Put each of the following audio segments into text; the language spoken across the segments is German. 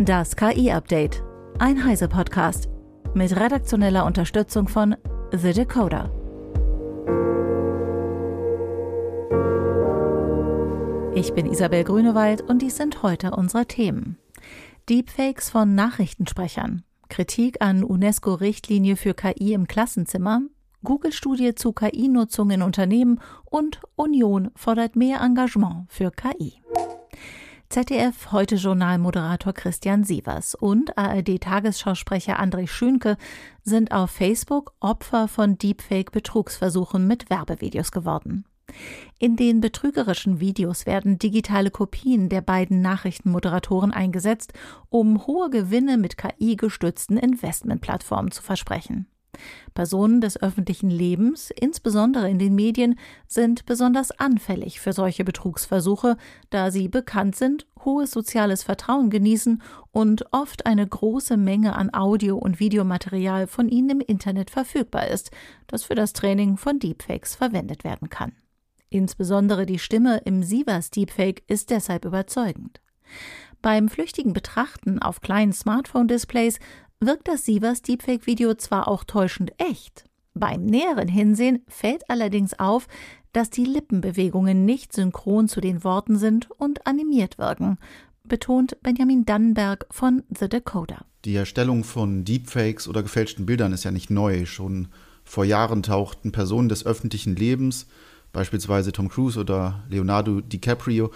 Das KI-Update. Ein Heise-Podcast. Mit redaktioneller Unterstützung von The Decoder. Ich bin Isabel Grünewald und dies sind heute unsere Themen. Deepfakes von Nachrichtensprechern. Kritik an UNESCO-Richtlinie für KI im Klassenzimmer. Google-Studie zu KI-Nutzung in Unternehmen und Union fordert mehr Engagement für KI. ZDF heute Journalmoderator Christian Sievers und ARD-Tagesschausprecher André Schünke sind auf Facebook Opfer von Deepfake-Betrugsversuchen mit Werbevideos geworden. In den betrügerischen Videos werden digitale Kopien der beiden Nachrichtenmoderatoren eingesetzt, um hohe Gewinne mit KI-gestützten Investmentplattformen zu versprechen. Personen des öffentlichen Lebens, insbesondere in den Medien, sind besonders anfällig für solche Betrugsversuche, da sie bekannt sind, hohes soziales Vertrauen genießen und oft eine große Menge an Audio- und Videomaterial von ihnen im Internet verfügbar ist, das für das Training von Deepfakes verwendet werden kann. Insbesondere die Stimme im Sievers Deepfake ist deshalb überzeugend. Beim flüchtigen Betrachten auf kleinen Smartphone-Displays wirkt das Sievers Deepfake-Video zwar auch täuschend echt. Beim näheren Hinsehen fällt allerdings auf, dass die Lippenbewegungen nicht synchron zu den Worten sind und animiert wirken, betont Benjamin Dannenberg von The Decoder. Die Erstellung von Deepfakes oder gefälschten Bildern ist ja nicht neu. Schon vor Jahren tauchten Personen des öffentlichen Lebens, beispielsweise Tom Cruise oder Leonardo DiCaprio,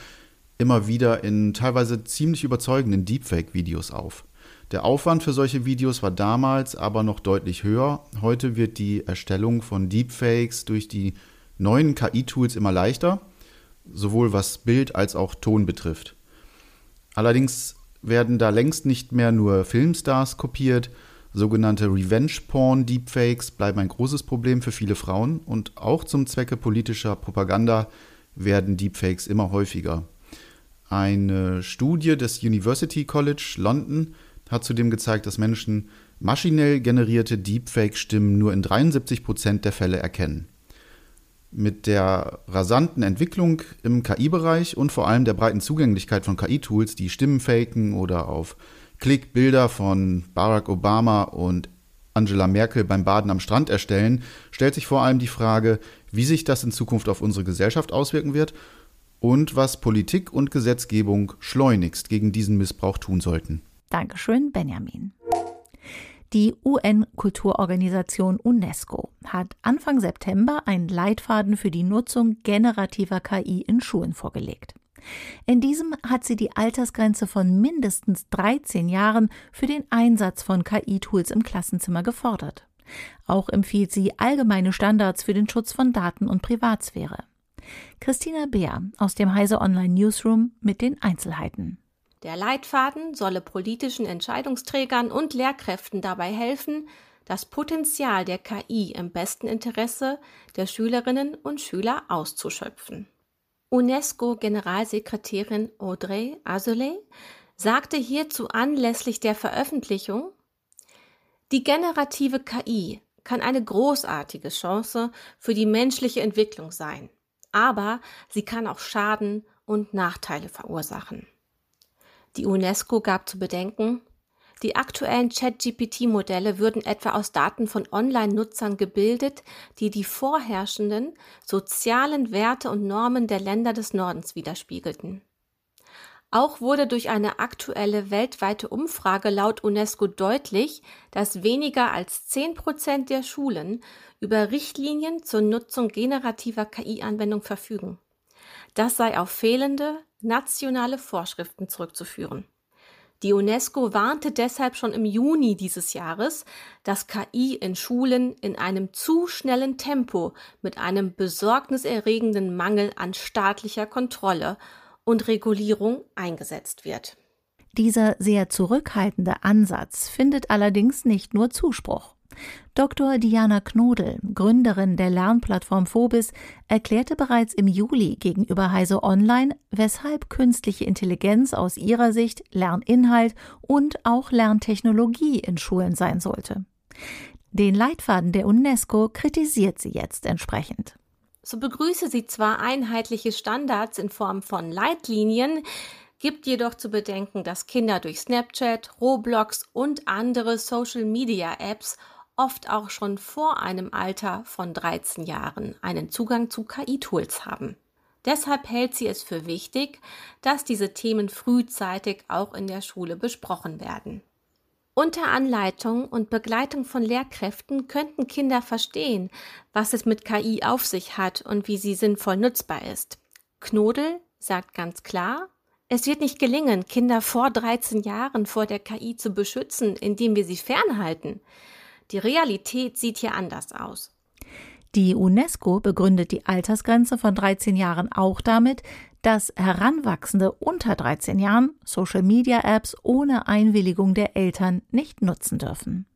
immer wieder in teilweise ziemlich überzeugenden Deepfake-Videos auf. Der Aufwand für solche Videos war damals aber noch deutlich höher. Heute wird die Erstellung von Deepfakes durch die neuen KI-Tools immer leichter, sowohl was Bild als auch Ton betrifft. Allerdings werden da längst nicht mehr nur Filmstars kopiert. Sogenannte Revenge-Porn-Deepfakes bleiben ein großes Problem für viele Frauen und auch zum Zwecke politischer Propaganda werden Deepfakes immer häufiger. Eine Studie des University College London hat zudem gezeigt, dass Menschen maschinell generierte Deepfake-Stimmen nur in 73 Prozent der Fälle erkennen. Mit der rasanten Entwicklung im KI-Bereich und vor allem der breiten Zugänglichkeit von KI-Tools, die Stimmen faken oder auf Klick Bilder von Barack Obama und Angela Merkel beim Baden am Strand erstellen, stellt sich vor allem die Frage, wie sich das in Zukunft auf unsere Gesellschaft auswirken wird und was Politik und Gesetzgebung schleunigst gegen diesen Missbrauch tun sollten. Dankeschön, Benjamin. Die UN-Kulturorganisation UNESCO hat Anfang September einen Leitfaden für die Nutzung generativer KI in Schulen vorgelegt. In diesem hat sie die Altersgrenze von mindestens 13 Jahren für den Einsatz von KI-Tools im Klassenzimmer gefordert. Auch empfiehlt sie allgemeine Standards für den Schutz von Daten und Privatsphäre. Christina Beer aus dem Heise Online Newsroom mit den Einzelheiten. Der Leitfaden solle politischen Entscheidungsträgern und Lehrkräften dabei helfen, das Potenzial der KI im besten Interesse der Schülerinnen und Schüler auszuschöpfen. UNESCO-Generalsekretärin Audrey Azoulay sagte hierzu anlässlich der Veröffentlichung, die generative KI kann eine großartige Chance für die menschliche Entwicklung sein, aber sie kann auch Schaden und Nachteile verursachen. Die UNESCO gab zu bedenken, die aktuellen Chat-GPT-Modelle würden etwa aus Daten von Online-Nutzern gebildet, die die vorherrschenden sozialen Werte und Normen der Länder des Nordens widerspiegelten. Auch wurde durch eine aktuelle weltweite Umfrage laut UNESCO deutlich, dass weniger als zehn Prozent der Schulen über Richtlinien zur Nutzung generativer KI-Anwendung verfügen. Das sei auf fehlende nationale Vorschriften zurückzuführen. Die UNESCO warnte deshalb schon im Juni dieses Jahres, dass KI in Schulen in einem zu schnellen Tempo mit einem besorgniserregenden Mangel an staatlicher Kontrolle und Regulierung eingesetzt wird. Dieser sehr zurückhaltende Ansatz findet allerdings nicht nur Zuspruch. Dr. Diana Knodel, Gründerin der Lernplattform Phobis, erklärte bereits im Juli gegenüber Heise Online, weshalb künstliche Intelligenz aus ihrer Sicht Lerninhalt und auch Lerntechnologie in Schulen sein sollte. Den Leitfaden der UNESCO kritisiert sie jetzt entsprechend. So begrüße sie zwar einheitliche Standards in Form von Leitlinien, gibt jedoch zu bedenken, dass Kinder durch Snapchat, Roblox und andere Social-Media-Apps oft auch schon vor einem Alter von 13 Jahren einen Zugang zu KI-Tools haben. Deshalb hält sie es für wichtig, dass diese Themen frühzeitig auch in der Schule besprochen werden. Unter Anleitung und Begleitung von Lehrkräften könnten Kinder verstehen, was es mit KI auf sich hat und wie sie sinnvoll nutzbar ist. Knodel sagt ganz klar, es wird nicht gelingen, Kinder vor 13 Jahren vor der KI zu beschützen, indem wir sie fernhalten. Die Realität sieht hier anders aus. Die UNESCO begründet die Altersgrenze von 13 Jahren auch damit, dass Heranwachsende unter 13 Jahren Social-Media-Apps ohne Einwilligung der Eltern nicht nutzen dürfen.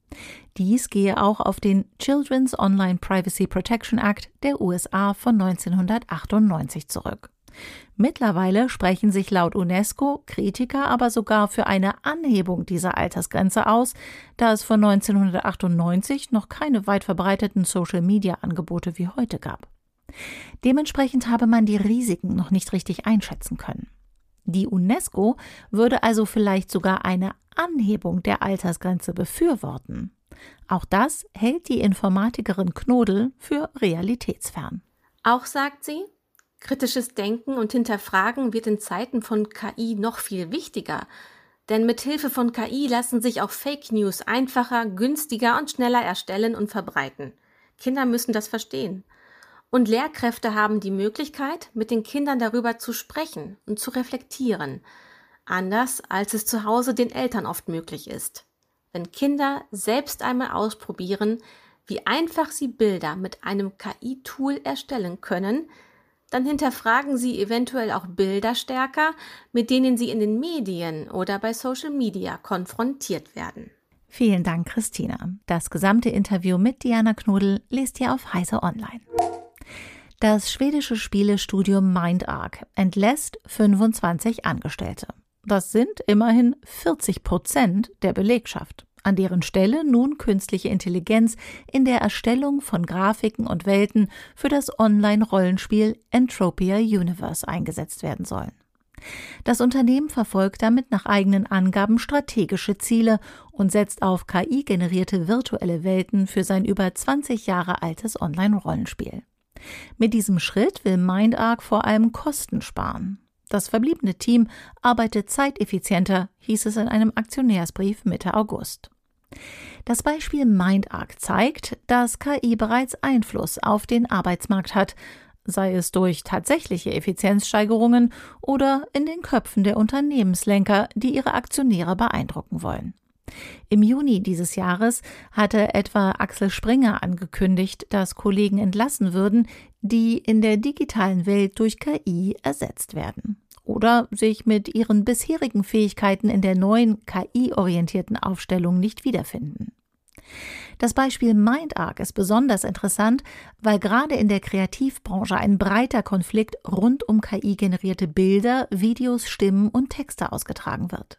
Dies gehe auch auf den Children's Online Privacy Protection Act der USA von 1998 zurück. Mittlerweile sprechen sich laut UNESCO Kritiker aber sogar für eine Anhebung dieser Altersgrenze aus, da es von 1998 noch keine weit verbreiteten Social-Media-Angebote wie heute gab. Dementsprechend habe man die Risiken noch nicht richtig einschätzen können. Die UNESCO würde also vielleicht sogar eine Anhebung der Altersgrenze befürworten. Auch das hält die Informatikerin Knodel für realitätsfern. Auch sagt sie, Kritisches Denken und Hinterfragen wird in Zeiten von KI noch viel wichtiger. Denn mit Hilfe von KI lassen sich auch Fake News einfacher, günstiger und schneller erstellen und verbreiten. Kinder müssen das verstehen. Und Lehrkräfte haben die Möglichkeit, mit den Kindern darüber zu sprechen und zu reflektieren. Anders als es zu Hause den Eltern oft möglich ist. Wenn Kinder selbst einmal ausprobieren, wie einfach sie Bilder mit einem KI-Tool erstellen können, dann hinterfragen Sie eventuell auch Bilder stärker, mit denen Sie in den Medien oder bei Social Media konfrontiert werden. Vielen Dank, Christina. Das gesamte Interview mit Diana Knudel lest ihr auf Heise Online. Das schwedische Spielestudio MindArc entlässt 25 Angestellte. Das sind immerhin 40 Prozent der Belegschaft an deren Stelle nun künstliche Intelligenz in der Erstellung von Grafiken und Welten für das Online-Rollenspiel Entropia Universe eingesetzt werden sollen. Das Unternehmen verfolgt damit nach eigenen Angaben strategische Ziele und setzt auf KI-generierte virtuelle Welten für sein über 20 Jahre altes Online-Rollenspiel. Mit diesem Schritt will MindArc vor allem Kosten sparen. Das verbliebene Team arbeitet zeiteffizienter, hieß es in einem Aktionärsbrief Mitte August. Das Beispiel MindArc zeigt, dass KI bereits Einfluss auf den Arbeitsmarkt hat, sei es durch tatsächliche Effizienzsteigerungen oder in den Köpfen der Unternehmenslenker, die ihre Aktionäre beeindrucken wollen. Im Juni dieses Jahres hatte etwa Axel Springer angekündigt, dass Kollegen entlassen würden, die in der digitalen Welt durch KI ersetzt werden oder sich mit ihren bisherigen Fähigkeiten in der neuen KI-orientierten Aufstellung nicht wiederfinden. Das Beispiel MindArc ist besonders interessant, weil gerade in der Kreativbranche ein breiter Konflikt rund um KI-generierte Bilder, Videos, Stimmen und Texte ausgetragen wird.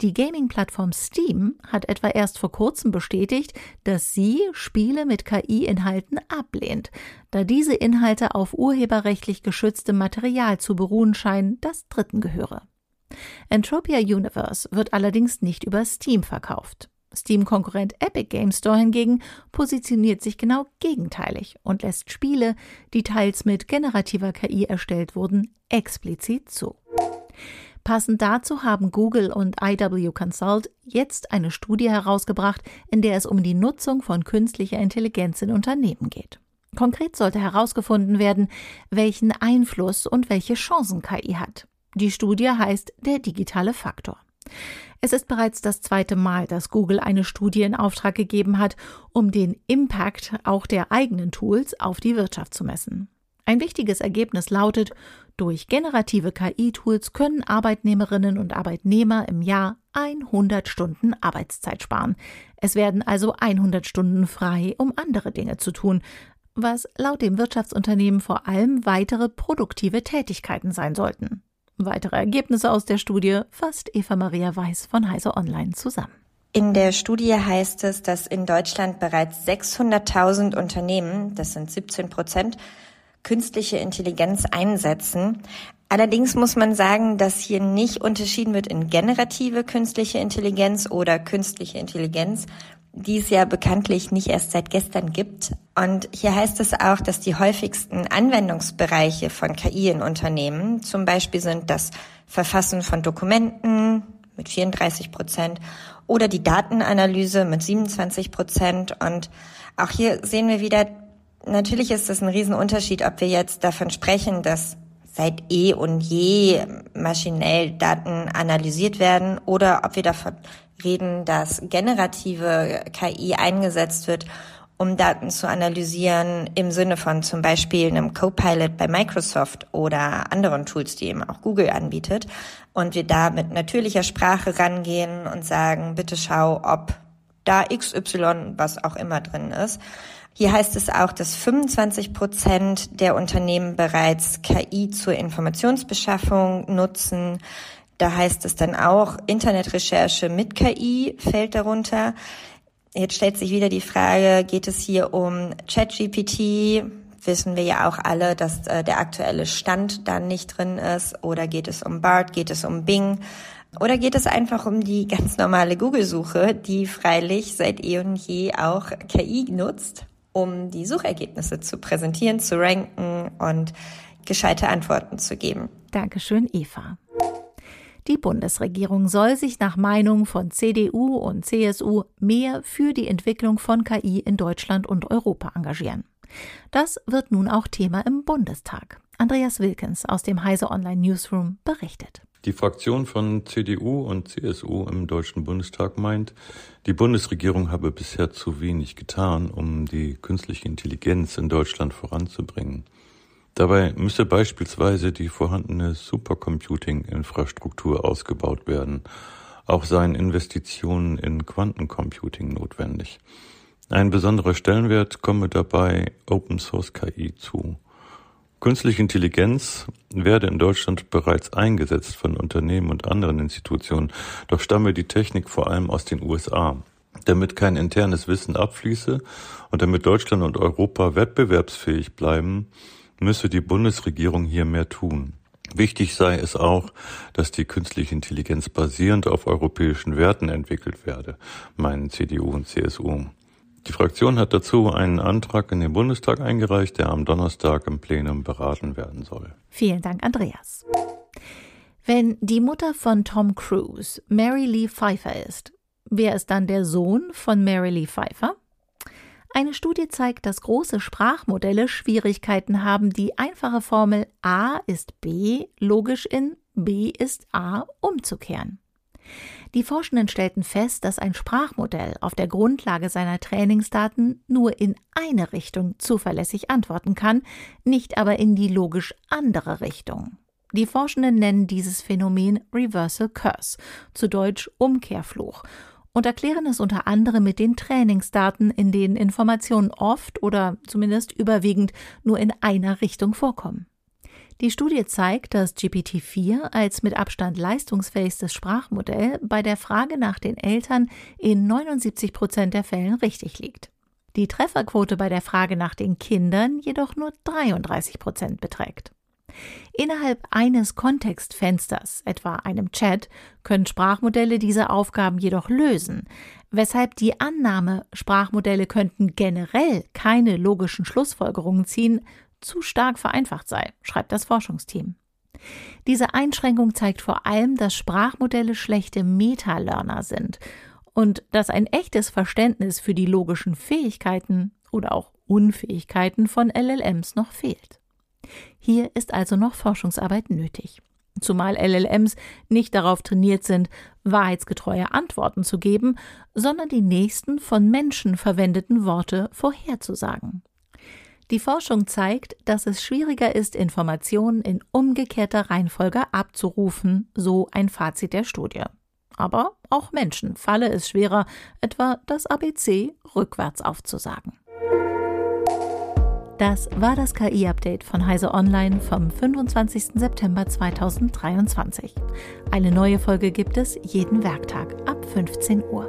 Die Gaming-Plattform Steam hat etwa erst vor kurzem bestätigt, dass sie Spiele mit KI-Inhalten ablehnt, da diese Inhalte auf urheberrechtlich geschütztem Material zu beruhen scheinen, das Dritten gehöre. Entropia Universe wird allerdings nicht über Steam verkauft. Steam-Konkurrent Epic Games Store hingegen positioniert sich genau gegenteilig und lässt Spiele, die teils mit generativer KI erstellt wurden, explizit zu. Passend dazu haben Google und IW Consult jetzt eine Studie herausgebracht, in der es um die Nutzung von künstlicher Intelligenz in Unternehmen geht. Konkret sollte herausgefunden werden, welchen Einfluss und welche Chancen KI hat. Die Studie heißt der digitale Faktor. Es ist bereits das zweite Mal, dass Google eine Studie in Auftrag gegeben hat, um den Impact auch der eigenen Tools auf die Wirtschaft zu messen. Ein wichtiges Ergebnis lautet, durch generative KI-Tools können Arbeitnehmerinnen und Arbeitnehmer im Jahr 100 Stunden Arbeitszeit sparen. Es werden also 100 Stunden frei, um andere Dinge zu tun, was laut dem Wirtschaftsunternehmen vor allem weitere produktive Tätigkeiten sein sollten. Weitere Ergebnisse aus der Studie fasst Eva Maria Weiß von Heise Online zusammen. In der Studie heißt es, dass in Deutschland bereits 600.000 Unternehmen, das sind 17 Prozent, künstliche Intelligenz einsetzen. Allerdings muss man sagen, dass hier nicht unterschieden wird in generative künstliche Intelligenz oder künstliche Intelligenz, die es ja bekanntlich nicht erst seit gestern gibt. Und hier heißt es auch, dass die häufigsten Anwendungsbereiche von KI in Unternehmen zum Beispiel sind das Verfassen von Dokumenten mit 34 Prozent oder die Datenanalyse mit 27 Prozent. Und auch hier sehen wir wieder, natürlich ist es ein Riesenunterschied, ob wir jetzt davon sprechen, dass seit eh und je maschinell Daten analysiert werden oder ob wir davon reden, dass generative KI eingesetzt wird, um Daten zu analysieren im Sinne von zum Beispiel einem Copilot bei Microsoft oder anderen Tools, die eben auch Google anbietet. Und wir da mit natürlicher Sprache rangehen und sagen, bitte schau, ob da XY, was auch immer drin ist. Hier heißt es auch, dass 25 Prozent der Unternehmen bereits KI zur Informationsbeschaffung nutzen. Da heißt es dann auch, Internetrecherche mit KI fällt darunter. Jetzt stellt sich wieder die Frage, geht es hier um ChatGPT? Wissen wir ja auch alle, dass äh, der aktuelle Stand da nicht drin ist. Oder geht es um BART? Geht es um Bing? Oder geht es einfach um die ganz normale Google-Suche, die freilich seit eh und je auch KI nutzt, um die Suchergebnisse zu präsentieren, zu ranken und gescheite Antworten zu geben? Dankeschön, Eva. Die Bundesregierung soll sich nach Meinung von CDU und CSU mehr für die Entwicklung von KI in Deutschland und Europa engagieren. Das wird nun auch Thema im Bundestag. Andreas Wilkens aus dem Heise Online Newsroom berichtet. Die Fraktion von CDU und CSU im Deutschen Bundestag meint, die Bundesregierung habe bisher zu wenig getan, um die künstliche Intelligenz in Deutschland voranzubringen. Dabei müsse beispielsweise die vorhandene Supercomputing-Infrastruktur ausgebaut werden. Auch seien Investitionen in Quantencomputing notwendig. Ein besonderer Stellenwert komme dabei Open Source KI zu. Künstliche Intelligenz werde in Deutschland bereits eingesetzt von Unternehmen und anderen Institutionen, doch stamme die Technik vor allem aus den USA. Damit kein internes Wissen abfließe und damit Deutschland und Europa wettbewerbsfähig bleiben, müsse die Bundesregierung hier mehr tun. Wichtig sei es auch, dass die künstliche Intelligenz basierend auf europäischen Werten entwickelt werde, meinen CDU und CSU. Die Fraktion hat dazu einen Antrag in den Bundestag eingereicht, der am Donnerstag im Plenum beraten werden soll. Vielen Dank, Andreas. Wenn die Mutter von Tom Cruise Mary Lee Pfeiffer ist, wer ist dann der Sohn von Mary Lee Pfeiffer? Eine Studie zeigt, dass große Sprachmodelle Schwierigkeiten haben, die einfache Formel A ist B logisch in B ist A umzukehren. Die Forschenden stellten fest, dass ein Sprachmodell auf der Grundlage seiner Trainingsdaten nur in eine Richtung zuverlässig antworten kann, nicht aber in die logisch andere Richtung. Die Forschenden nennen dieses Phänomen Reversal Curse, zu Deutsch Umkehrfluch, und erklären es unter anderem mit den Trainingsdaten, in denen Informationen oft oder zumindest überwiegend nur in einer Richtung vorkommen. Die Studie zeigt, dass GPT-4 als mit Abstand leistungsfähigstes Sprachmodell bei der Frage nach den Eltern in 79 Prozent der Fällen richtig liegt. Die Trefferquote bei der Frage nach den Kindern jedoch nur 33 Prozent beträgt. Innerhalb eines Kontextfensters, etwa einem Chat, können Sprachmodelle diese Aufgaben jedoch lösen, weshalb die Annahme, Sprachmodelle könnten generell keine logischen Schlussfolgerungen ziehen, zu stark vereinfacht sei, schreibt das Forschungsteam. Diese Einschränkung zeigt vor allem, dass Sprachmodelle schlechte Meta-Learner sind und dass ein echtes Verständnis für die logischen Fähigkeiten oder auch Unfähigkeiten von LLMs noch fehlt. Hier ist also noch Forschungsarbeit nötig. Zumal LLMs nicht darauf trainiert sind, wahrheitsgetreue Antworten zu geben, sondern die nächsten von Menschen verwendeten Worte vorherzusagen. Die Forschung zeigt, dass es schwieriger ist, Informationen in umgekehrter Reihenfolge abzurufen, so ein Fazit der Studie. Aber auch Menschen falle es schwerer, etwa das ABC rückwärts aufzusagen. Das war das KI-Update von Heise Online vom 25. September 2023. Eine neue Folge gibt es jeden Werktag ab 15 Uhr.